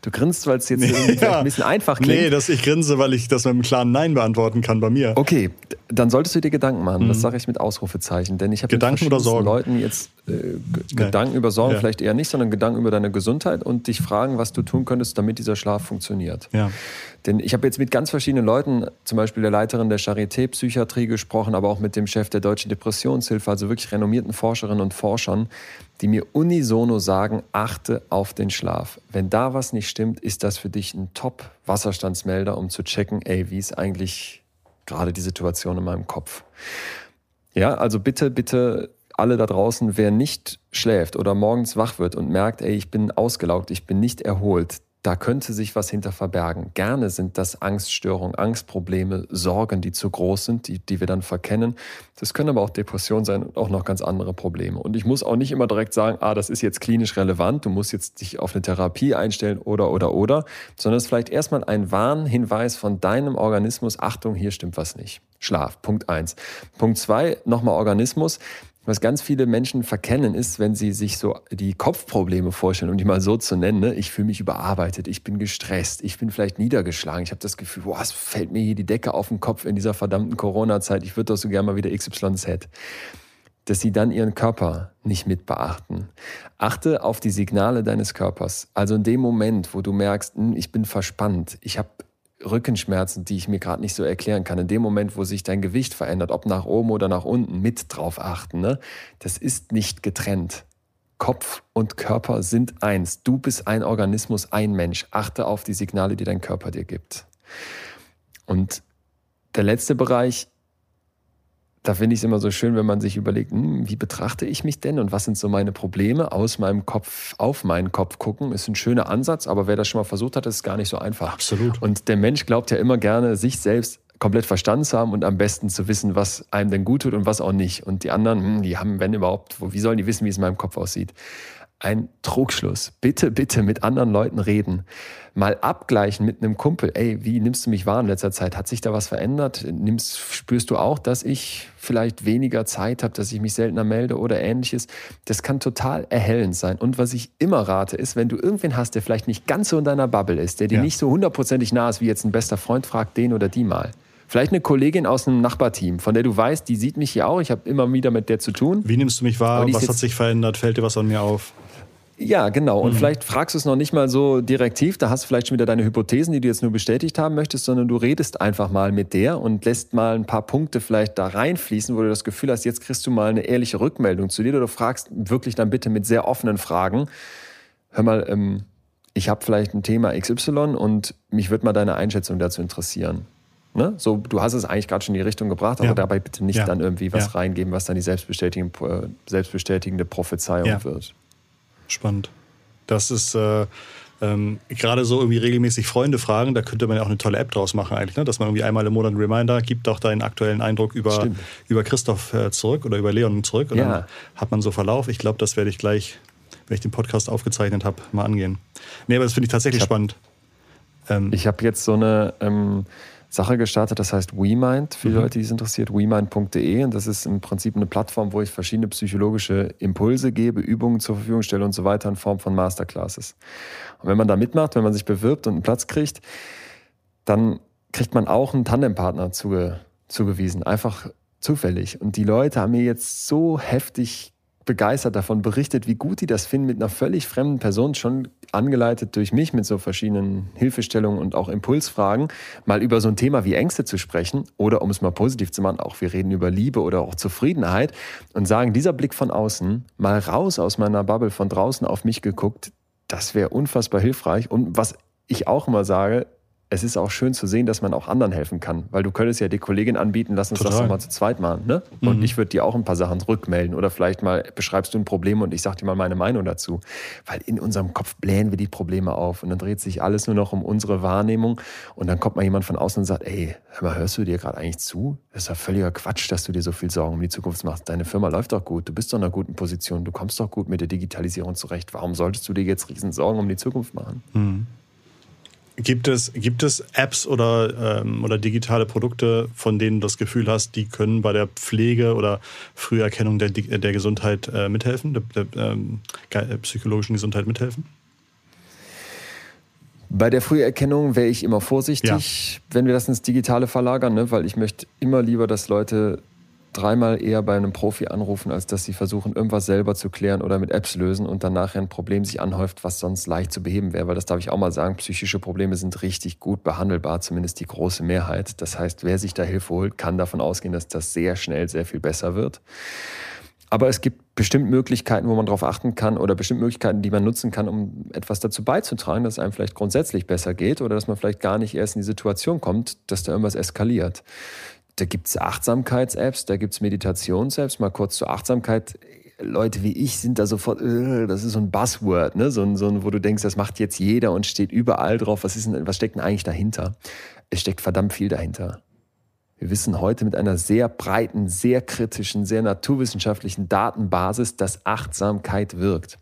Speaker 1: du grinst, weil es jetzt nee, ja. ein bisschen einfach klingt.
Speaker 2: Nee, dass ich grinse, weil ich das mit einem klaren Nein beantworten kann bei mir.
Speaker 1: Okay, dann solltest du dir Gedanken machen. Mhm. Das sage ich mit Ausrufezeichen. Denn ich habe
Speaker 2: Gedanken oder Sorgen?
Speaker 1: Leuten jetzt äh, Gedanken über Sorgen ja. vielleicht eher nicht, sondern Gedanken über deine Gesundheit und dich fragen, was du tun könntest, damit dieser Schlaf funktioniert.
Speaker 2: Ja.
Speaker 1: Denn ich habe jetzt mit ganz verschiedenen Leuten, zum Beispiel der Leiterin der Charité Psychiatrie gesprochen, aber auch mit dem Chef der Deutschen Depressionshilfe, also wirklich renommierten Forscherinnen und Forschern, die mir unisono sagen, achte auf den Schlaf. Wenn da was nicht stimmt, ist das für dich ein Top-Wasserstandsmelder, um zu checken, ey, wie ist eigentlich gerade die Situation in meinem Kopf. Ja, also bitte, bitte alle da draußen, wer nicht schläft oder morgens wach wird und merkt, ey, ich bin ausgelaugt, ich bin nicht erholt, da könnte sich was hinter verbergen. Gerne sind das Angststörungen, Angstprobleme, Sorgen, die zu groß sind, die, die wir dann verkennen. Das können aber auch Depressionen sein und auch noch ganz andere Probleme. Und ich muss auch nicht immer direkt sagen, ah, das ist jetzt klinisch relevant, du musst jetzt dich auf eine Therapie einstellen oder, oder, oder, sondern es ist vielleicht erstmal ein Warnhinweis von deinem Organismus, Achtung, hier stimmt was nicht. Schlaf, Punkt eins. Punkt zwei, nochmal Organismus. Was ganz viele Menschen verkennen ist, wenn sie sich so die Kopfprobleme vorstellen, um die mal so zu nennen, ne? ich fühle mich überarbeitet, ich bin gestresst, ich bin vielleicht niedergeschlagen, ich habe das Gefühl, boah, es fällt mir hier die Decke auf den Kopf in dieser verdammten Corona-Zeit, ich würde doch so gerne mal wieder XYZ. Dass sie dann ihren Körper nicht mit beachten. Achte auf die Signale deines Körpers. Also in dem Moment, wo du merkst, hm, ich bin verspannt, ich habe Rückenschmerzen, die ich mir gerade nicht so erklären kann. In dem Moment, wo sich dein Gewicht verändert, ob nach oben oder nach unten, mit drauf achten. Ne? Das ist nicht getrennt. Kopf und Körper sind eins. Du bist ein Organismus, ein Mensch. Achte auf die Signale, die dein Körper dir gibt. Und der letzte Bereich da finde ich es immer so schön, wenn man sich überlegt, hm, wie betrachte ich mich denn und was sind so meine Probleme aus meinem Kopf auf meinen Kopf gucken. Ist ein schöner Ansatz, aber wer das schon mal versucht hat, ist gar nicht so einfach.
Speaker 2: Absolut.
Speaker 1: Und der Mensch glaubt ja immer gerne, sich selbst komplett verstanden zu haben und am besten zu wissen, was einem denn gut tut und was auch nicht. Und die anderen, hm, die haben, wenn überhaupt, wie sollen die wissen, wie es in meinem Kopf aussieht? Ein Trugschluss. Bitte, bitte mit anderen Leuten reden. Mal abgleichen mit einem Kumpel. Ey, wie nimmst du mich wahr in letzter Zeit? Hat sich da was verändert? Nimmst, spürst du auch, dass ich vielleicht weniger Zeit habe, dass ich mich seltener melde oder ähnliches? Das kann total erhellend sein. Und was ich immer rate, ist, wenn du irgendwen hast, der vielleicht nicht ganz so in deiner Bubble ist, der dir ja. nicht so hundertprozentig nah ist wie jetzt ein bester Freund, frag den oder die mal. Vielleicht eine Kollegin aus einem Nachbarteam, von der du weißt, die sieht mich hier auch. Ich habe immer wieder mit der zu tun.
Speaker 2: Wie nimmst du mich wahr? Was hat sich verändert? Fällt dir was an mir auf?
Speaker 1: Ja, genau. Und mhm. vielleicht fragst du es noch nicht mal so direktiv, da hast du vielleicht schon wieder deine Hypothesen, die du jetzt nur bestätigt haben möchtest, sondern du redest einfach mal mit der und lässt mal ein paar Punkte vielleicht da reinfließen, wo du das Gefühl hast, jetzt kriegst du mal eine ehrliche Rückmeldung zu dir oder du fragst wirklich dann bitte mit sehr offenen Fragen. Hör mal, ähm, ich habe vielleicht ein Thema XY und mich würde mal deine Einschätzung dazu interessieren. Ne? So, du hast es eigentlich gerade schon in die Richtung gebracht, aber ja. dabei bitte nicht ja. dann irgendwie was ja. reingeben, was dann die selbstbestätigende, äh, selbstbestätigende Prophezeiung wird.
Speaker 2: Spannend. Das ist äh, ähm, gerade so irgendwie regelmäßig Freunde fragen, da könnte man ja auch eine tolle App draus machen eigentlich, ne? dass man irgendwie einmal im Monat einen Reminder gibt, auch deinen aktuellen Eindruck über, über Christoph äh, zurück oder über Leon zurück und ja. dann hat man so Verlauf. Ich glaube, das werde ich gleich, wenn ich den Podcast aufgezeichnet habe, mal angehen. Nee, aber das finde ich tatsächlich ich hab, spannend.
Speaker 1: Ähm, ich habe jetzt so eine... Ähm, Sache gestartet, das heißt WeMind, für die mhm. Leute, die es interessiert, WeMind.de. Und das ist im Prinzip eine Plattform, wo ich verschiedene psychologische Impulse gebe, Übungen zur Verfügung stelle und so weiter in Form von Masterclasses. Und wenn man da mitmacht, wenn man sich bewirbt und einen Platz kriegt, dann kriegt man auch einen Tandempartner zuge zugewiesen. Einfach zufällig. Und die Leute haben mir jetzt so heftig begeistert davon berichtet, wie gut die das finden, mit einer völlig fremden Person, schon angeleitet durch mich mit so verschiedenen Hilfestellungen und auch Impulsfragen, mal über so ein Thema wie Ängste zu sprechen oder um es mal positiv zu machen, auch wir reden über Liebe oder auch Zufriedenheit und sagen, dieser Blick von außen, mal raus aus meiner Bubble, von draußen auf mich geguckt, das wäre unfassbar hilfreich. Und was ich auch immer sage, es ist auch schön zu sehen, dass man auch anderen helfen kann. Weil du könntest ja die Kollegin anbieten, lass uns Total. das doch mal zu zweit machen. Ne? Und mhm. ich würde dir auch ein paar Sachen rückmelden. Oder vielleicht mal beschreibst du ein Problem und ich sag dir mal meine Meinung dazu. Weil in unserem Kopf blähen wir die Probleme auf. Und dann dreht sich alles nur noch um unsere Wahrnehmung. Und dann kommt mal jemand von außen und sagt, ey, hör mal, hörst du dir gerade eigentlich zu? Das ist ja völliger Quatsch, dass du dir so viel Sorgen um die Zukunft machst. Deine Firma läuft doch gut. Du bist doch in einer guten Position. Du kommst doch gut mit der Digitalisierung zurecht. Warum solltest du dir jetzt riesen Sorgen um die Zukunft machen? Mhm.
Speaker 2: Gibt es, gibt es Apps oder, ähm, oder digitale Produkte, von denen du das Gefühl hast, die können bei der Pflege oder Früherkennung der, der Gesundheit äh, mithelfen, der, der ähm, psychologischen Gesundheit mithelfen?
Speaker 1: Bei der Früherkennung wäre ich immer vorsichtig, ja. wenn wir das ins Digitale verlagern, ne? weil ich möchte immer lieber, dass Leute dreimal eher bei einem Profi anrufen, als dass sie versuchen, irgendwas selber zu klären oder mit Apps lösen und dann nachher ein Problem sich anhäuft, was sonst leicht zu beheben wäre. Weil das darf ich auch mal sagen, psychische Probleme sind richtig gut behandelbar, zumindest die große Mehrheit. Das heißt, wer sich da Hilfe holt, kann davon ausgehen, dass das sehr schnell sehr viel besser wird. Aber es gibt bestimmt Möglichkeiten, wo man darauf achten kann oder bestimmt Möglichkeiten, die man nutzen kann, um etwas dazu beizutragen, dass es einem vielleicht grundsätzlich besser geht oder dass man vielleicht gar nicht erst in die Situation kommt, dass da irgendwas eskaliert. Da gibt es Achtsamkeits-Apps, da gibt es Meditations-Apps. Mal kurz zur Achtsamkeit. Leute wie ich sind da sofort, äh, das ist so ein Buzzword, ne? so, ein, so ein, wo du denkst, das macht jetzt jeder und steht überall drauf. Was, ist denn, was steckt denn eigentlich dahinter? Es steckt verdammt viel dahinter. Wir wissen heute mit einer sehr breiten, sehr kritischen, sehr naturwissenschaftlichen Datenbasis, dass Achtsamkeit wirkt.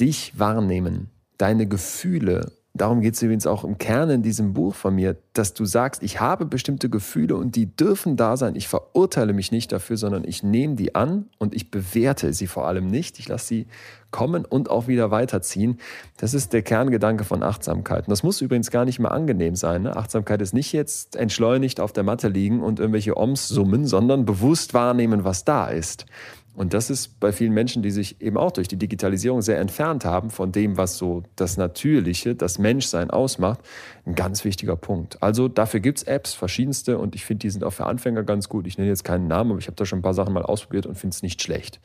Speaker 1: Dich wahrnehmen, deine Gefühle Darum geht es übrigens auch im Kern in diesem Buch von mir, dass du sagst, ich habe bestimmte Gefühle und die dürfen da sein. Ich verurteile mich nicht dafür, sondern ich nehme die an und ich bewerte sie vor allem nicht. Ich lasse sie kommen und auch wieder weiterziehen. Das ist der Kerngedanke von Achtsamkeit. Und das muss übrigens gar nicht mehr angenehm sein. Ne? Achtsamkeit ist nicht jetzt entschleunigt auf der Matte liegen und irgendwelche Oms summen, sondern bewusst wahrnehmen, was da ist. Und das ist bei vielen Menschen, die sich eben auch durch die Digitalisierung sehr entfernt haben von dem, was so das Natürliche, das Menschsein ausmacht, ein ganz wichtiger Punkt. Also dafür gibt es Apps, verschiedenste, und ich finde, die sind auch für Anfänger ganz gut. Ich nenne jetzt keinen Namen, aber ich habe da schon ein paar Sachen mal ausprobiert und finde es nicht schlecht.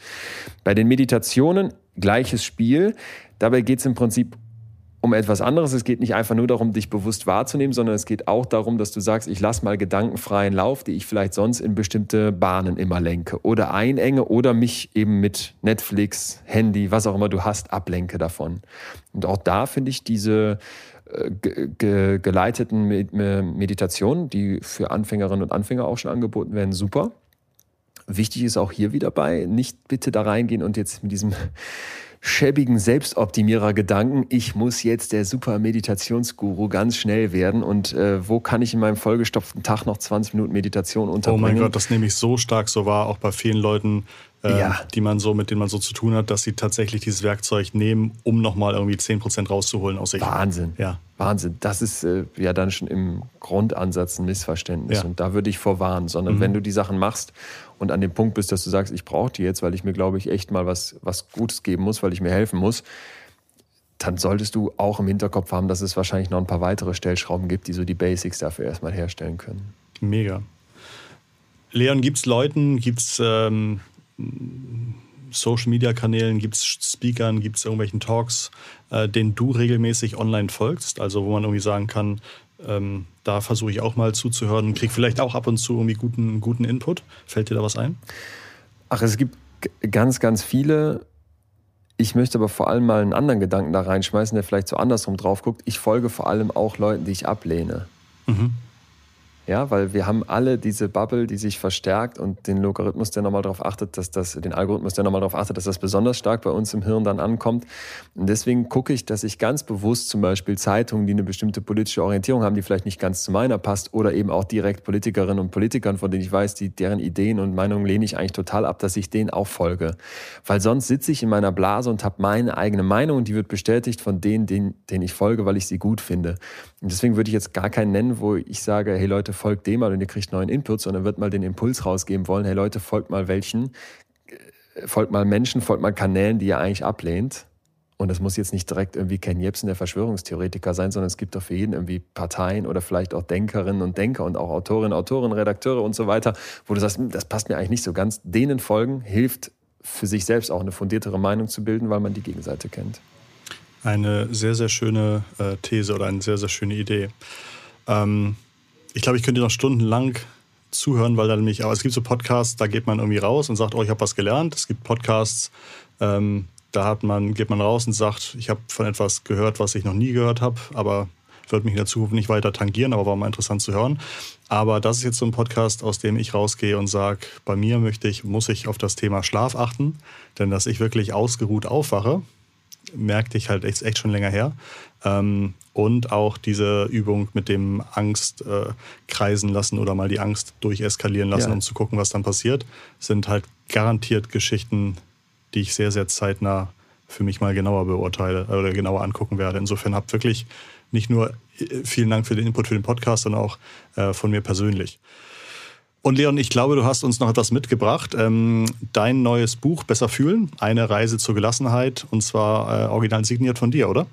Speaker 1: Bei den Meditationen gleiches Spiel. Dabei geht es im Prinzip um etwas anderes. Es geht nicht einfach nur darum, dich bewusst wahrzunehmen, sondern es geht auch darum, dass du sagst, ich lasse mal gedankenfreien Lauf, die ich vielleicht sonst in bestimmte Bahnen immer lenke oder einenge oder mich eben mit Netflix, Handy, was auch immer du hast, ablenke davon. Und auch da finde ich diese äh, ge geleiteten Meditationen, die für Anfängerinnen und Anfänger auch schon angeboten werden, super. Wichtig ist auch hier wieder bei, nicht bitte da reingehen und jetzt mit diesem schäbigen Selbstoptimierer-Gedanken, ich muss jetzt der super Meditationsguru ganz schnell werden und äh, wo kann ich in meinem vollgestopften Tag noch 20 Minuten Meditation unterbringen?
Speaker 2: Oh mein Gott, das nehme ich so stark so wahr, auch bei vielen Leuten, ja. die man so, mit denen man so zu tun hat, dass sie tatsächlich dieses Werkzeug nehmen, um nochmal irgendwie 10% rauszuholen aus sich.
Speaker 1: Wahnsinn. Ja. Wahnsinn. Das ist äh, ja dann schon im Grundansatz ein Missverständnis. Ja. Und da würde ich vorwarnen, sondern mhm. wenn du die Sachen machst und an dem Punkt bist, dass du sagst, ich brauche die jetzt, weil ich mir, glaube ich, echt mal was, was Gutes geben muss, weil ich mir helfen muss, dann solltest du auch im Hinterkopf haben, dass es wahrscheinlich noch ein paar weitere Stellschrauben gibt, die so die Basics dafür erstmal herstellen können.
Speaker 2: Mega. Leon, gibt es Leuten, gibt es ähm, Social-Media-Kanälen, gibt es Speakern, gibt es irgendwelchen Talks, äh, denen du regelmäßig online folgst? Also wo man irgendwie sagen kann, ähm, da versuche ich auch mal zuzuhören und kriege vielleicht auch ab und zu irgendwie guten, guten Input. Fällt dir da was ein?
Speaker 1: Ach, es gibt ganz, ganz viele. Ich möchte aber vor allem mal einen anderen Gedanken da reinschmeißen, der vielleicht so andersrum drauf guckt. Ich folge vor allem auch Leuten, die ich ablehne. Mhm. Ja, weil wir haben alle diese Bubble, die sich verstärkt und den Logarithmus, der nochmal darauf achtet, dass das, den Algorithmus, der nochmal darauf achtet, dass das besonders stark bei uns im Hirn dann ankommt. Und deswegen gucke ich, dass ich ganz bewusst zum Beispiel Zeitungen, die eine bestimmte politische Orientierung haben, die vielleicht nicht ganz zu meiner passt, oder eben auch direkt Politikerinnen und Politikern, von denen ich weiß, die, deren Ideen und Meinungen lehne ich eigentlich total ab, dass ich denen auch folge. Weil sonst sitze ich in meiner Blase und habe meine eigene Meinung und die wird bestätigt von denen, denen, denen ich folge, weil ich sie gut finde. Und deswegen würde ich jetzt gar keinen nennen, wo ich sage, hey Leute, folgt dem mal und ihr kriegt neuen Input, sondern wird mal den Impuls rausgeben wollen, hey Leute, folgt mal welchen, äh, folgt mal Menschen, folgt mal Kanälen, die ihr eigentlich ablehnt. Und das muss jetzt nicht direkt irgendwie Ken Jebsen, der Verschwörungstheoretiker sein, sondern es gibt doch für jeden irgendwie Parteien oder vielleicht auch Denkerinnen und Denker und auch Autorinnen, Autoren, Redakteure und so weiter, wo du sagst, hm, das passt mir eigentlich nicht so ganz. Denen folgen hilft für sich selbst auch eine fundiertere Meinung zu bilden, weil man die Gegenseite kennt
Speaker 2: eine sehr, sehr schöne äh, These oder eine sehr, sehr schöne Idee. Ähm, ich glaube, ich könnte noch stundenlang zuhören, weil dann nämlich, aber es gibt so Podcasts, da geht man irgendwie raus und sagt, oh, ich habe was gelernt. Es gibt Podcasts, ähm, da hat man, geht man raus und sagt, ich habe von etwas gehört, was ich noch nie gehört habe, aber wird mich in der Zukunft nicht weiter tangieren, aber war mal interessant zu hören. Aber das ist jetzt so ein Podcast, aus dem ich rausgehe und sage, bei mir möchte ich, muss ich auf das Thema Schlaf achten, denn dass ich wirklich ausgeruht aufwache, merkte ich halt echt, echt schon länger her. Ähm, und auch diese Übung mit dem Angst äh, kreisen lassen oder mal die Angst durcheskalieren lassen, ja. um zu gucken, was dann passiert, sind halt garantiert Geschichten, die ich sehr, sehr zeitnah für mich mal genauer beurteile oder genauer angucken werde. Insofern habt wirklich nicht nur äh, vielen Dank für den Input für den Podcast, sondern auch äh, von mir persönlich. Und Leon, ich glaube, du hast uns noch etwas mitgebracht. Ähm, dein neues Buch Besser fühlen, eine Reise zur Gelassenheit, und zwar äh, original signiert von dir, oder?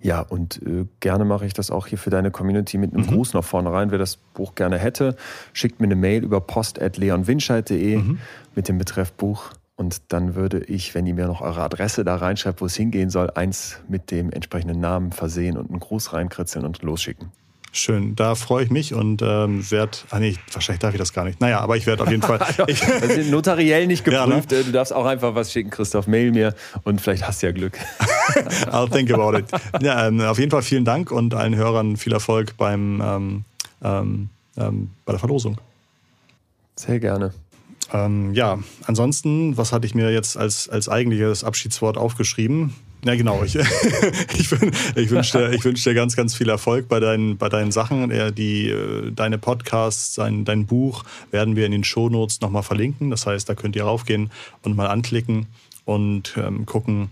Speaker 1: Ja, und äh, gerne mache ich das auch hier für deine Community mit einem mhm. Gruß nach vorne rein. Wer das Buch gerne hätte, schickt mir eine Mail über post.leonwinscheid.de mhm. mit dem Betreff Buch Und dann würde ich, wenn ihr mir noch eure Adresse da reinschreibt, wo es hingehen soll, eins mit dem entsprechenden Namen versehen und einen Gruß reinkritzeln und losschicken.
Speaker 2: Schön, da freue ich mich und ähm, werde, ah nee, wahrscheinlich darf ich das gar nicht. Naja, aber ich werde auf jeden Fall.
Speaker 1: Ich, das notariell nicht geprüft. Ja, ne? Du darfst auch einfach was schicken, Christoph, mail mir und vielleicht hast du ja Glück.
Speaker 2: I'll think about it. Ja, ähm, auf jeden Fall vielen Dank und allen Hörern viel Erfolg beim, ähm, ähm, ähm bei der Verlosung.
Speaker 1: Sehr gerne.
Speaker 2: Ähm, ja, ansonsten, was hatte ich mir jetzt als, als eigentliches Abschiedswort aufgeschrieben? Ja, genau. Ich, ich, ich wünsche dir, wünsch dir ganz, ganz viel Erfolg bei deinen, bei deinen Sachen. Die, äh, deine Podcasts, dein, dein Buch werden wir in den Shownotes nochmal verlinken. Das heißt, da könnt ihr raufgehen und mal anklicken und ähm, gucken,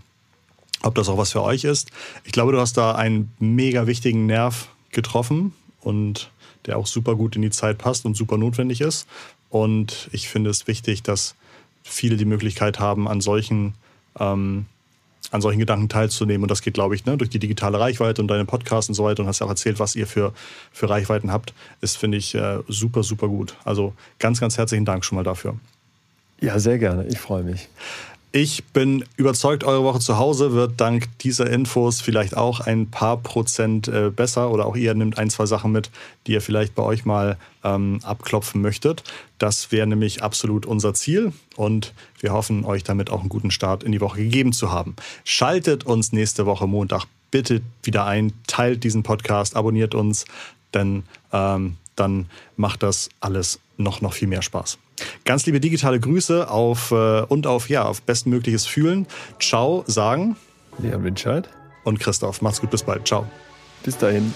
Speaker 2: ob das auch was für euch ist. Ich glaube, du hast da einen mega wichtigen Nerv getroffen und der auch super gut in die Zeit passt und super notwendig ist. Und ich finde es wichtig, dass viele die Möglichkeit haben, an solchen ähm, an solchen Gedanken teilzunehmen. Und das geht, glaube ich, ne, durch die digitale Reichweite und deine Podcasts und so weiter. Und hast ja auch erzählt, was ihr für, für Reichweiten habt. Ist, finde ich, äh, super, super gut. Also ganz, ganz herzlichen Dank schon mal dafür.
Speaker 1: Ja, sehr gerne. Ich freue mich.
Speaker 2: Ich bin überzeugt, eure Woche zu Hause wird dank dieser Infos vielleicht auch ein paar Prozent äh, besser oder auch ihr nehmt ein, zwei Sachen mit, die ihr vielleicht bei euch mal ähm, abklopfen möchtet. Das wäre nämlich absolut unser Ziel und wir hoffen, euch damit auch einen guten Start in die Woche gegeben zu haben. Schaltet uns nächste Woche Montag bitte wieder ein, teilt diesen Podcast, abonniert uns, denn ähm, dann macht das alles noch, noch viel mehr Spaß. Ganz liebe digitale Grüße auf äh, und auf ja auf bestmögliches Fühlen. Ciao sagen
Speaker 1: Leon Winscheid
Speaker 2: und Christoph. Macht's gut, bis bald. Ciao.
Speaker 1: Bis dahin.